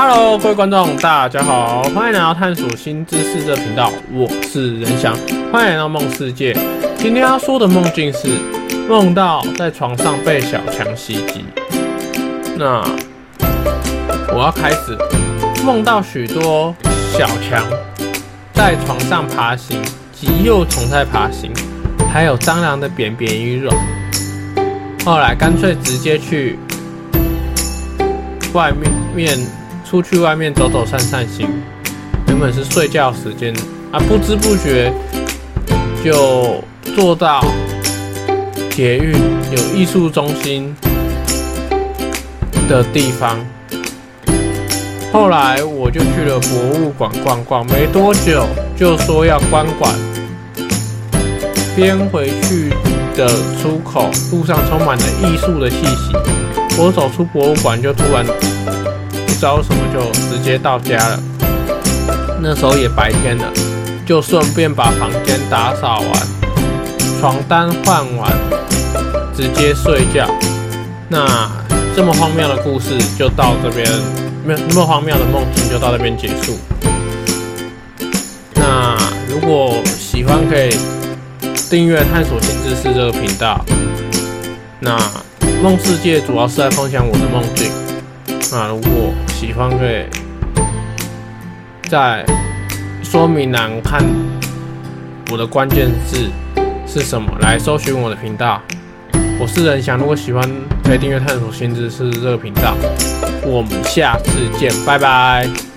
Hello，各位观众，大家好，欢迎来到探索新知识这频道，我是仁翔，欢迎来到梦世界。今天要说的梦境是梦到在床上被小强袭击。那我要开始，梦到许多小强在床上爬行，及幼虫在爬行，还有蟑螂的扁扁与卵。后来干脆直接去外面面。出去外面走走散散心，原本是睡觉时间啊，不知不觉就坐到捷运有艺术中心的地方。后来我就去了博物馆逛逛，没多久就说要关馆。边回去的出口路上充满了艺术的气息，我走出博物馆就突然。不知道什么就直接到家了，那时候也白天了，就顺便把房间打扫完，床单换完，直接睡觉。那这么荒谬的故事就到这边，没有那么荒谬的梦境就到这边结束。那如果喜欢可以订阅探索新知识这个频道。那梦世界主要是在分享我的梦境。那如果喜欢，可以在说明栏看我的关键字是什么，来搜寻我的频道。我是仁翔，如果喜欢，可以订阅探索新知识这个频道。我们下次见，拜拜。